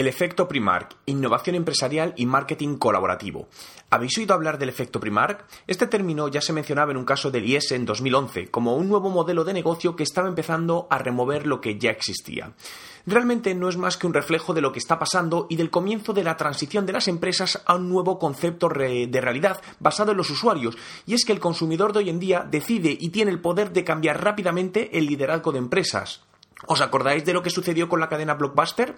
El efecto Primark, innovación empresarial y marketing colaborativo. ¿Habéis oído hablar del efecto Primark? Este término ya se mencionaba en un caso del IES en 2011 como un nuevo modelo de negocio que estaba empezando a remover lo que ya existía. Realmente no es más que un reflejo de lo que está pasando y del comienzo de la transición de las empresas a un nuevo concepto de realidad basado en los usuarios, y es que el consumidor de hoy en día decide y tiene el poder de cambiar rápidamente el liderazgo de empresas. ¿Os acordáis de lo que sucedió con la cadena Blockbuster?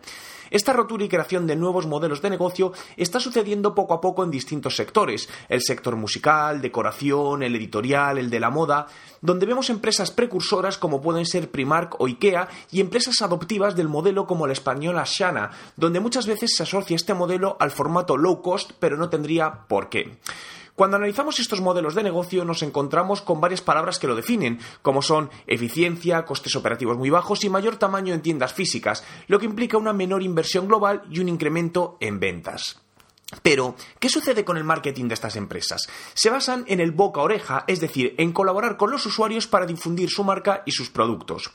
Esta rotura y creación de nuevos modelos de negocio está sucediendo poco a poco en distintos sectores, el sector musical, decoración, el editorial, el de la moda, donde vemos empresas precursoras como pueden ser Primark o IKEA y empresas adoptivas del modelo como la española Shana, donde muchas veces se asocia este modelo al formato low cost, pero no tendría por qué. Cuando analizamos estos modelos de negocio nos encontramos con varias palabras que lo definen, como son eficiencia, costes operativos muy bajos y mayor tamaño en tiendas físicas, lo que implica una menor inversión global y un incremento en ventas. Pero, ¿qué sucede con el marketing de estas empresas? Se basan en el boca a oreja, es decir, en colaborar con los usuarios para difundir su marca y sus productos.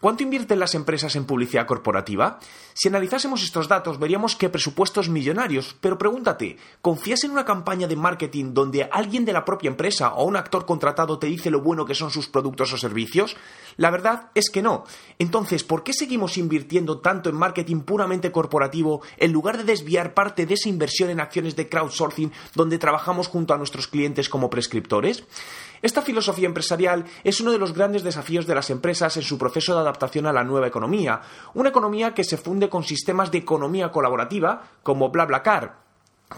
¿Cuánto invierten las empresas en publicidad corporativa? Si analizásemos estos datos veríamos que presupuestos millonarios, pero pregúntate, ¿confías en una campaña de marketing donde alguien de la propia empresa o un actor contratado te dice lo bueno que son sus productos o servicios? La verdad es que no. Entonces, ¿por qué seguimos invirtiendo tanto en marketing puramente corporativo en lugar de desviar parte de esa inversión en acciones de crowdsourcing donde trabajamos junto a nuestros clientes como prescriptores? Esta filosofía empresarial es uno de los grandes desafíos de las empresas en su proceso de adaptación a la nueva economía, una economía que se funde con sistemas de economía colaborativa como BlaBlaCar,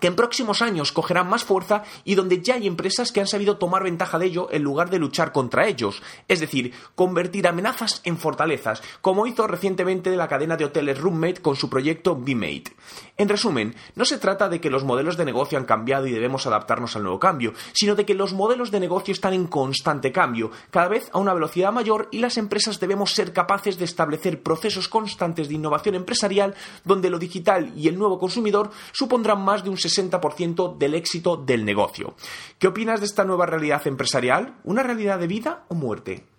que en próximos años cogerán más fuerza y donde ya hay empresas que han sabido tomar ventaja de ello en lugar de luchar contra ellos, es decir, convertir amenazas en fortalezas, como hizo recientemente la cadena de hoteles Roommate con su proyecto BeMate. En resumen, no se trata de que los modelos de negocio han cambiado y debemos adaptarnos al nuevo cambio, sino de que los modelos de negocio están en constante cambio, cada vez a una velocidad mayor y las empresas debemos ser capaces de establecer procesos constantes de innovación empresarial donde lo digital y el nuevo consumidor supondrán más de un 60% del éxito del negocio. ¿Qué opinas de esta nueva realidad empresarial? ¿Una realidad de vida o muerte?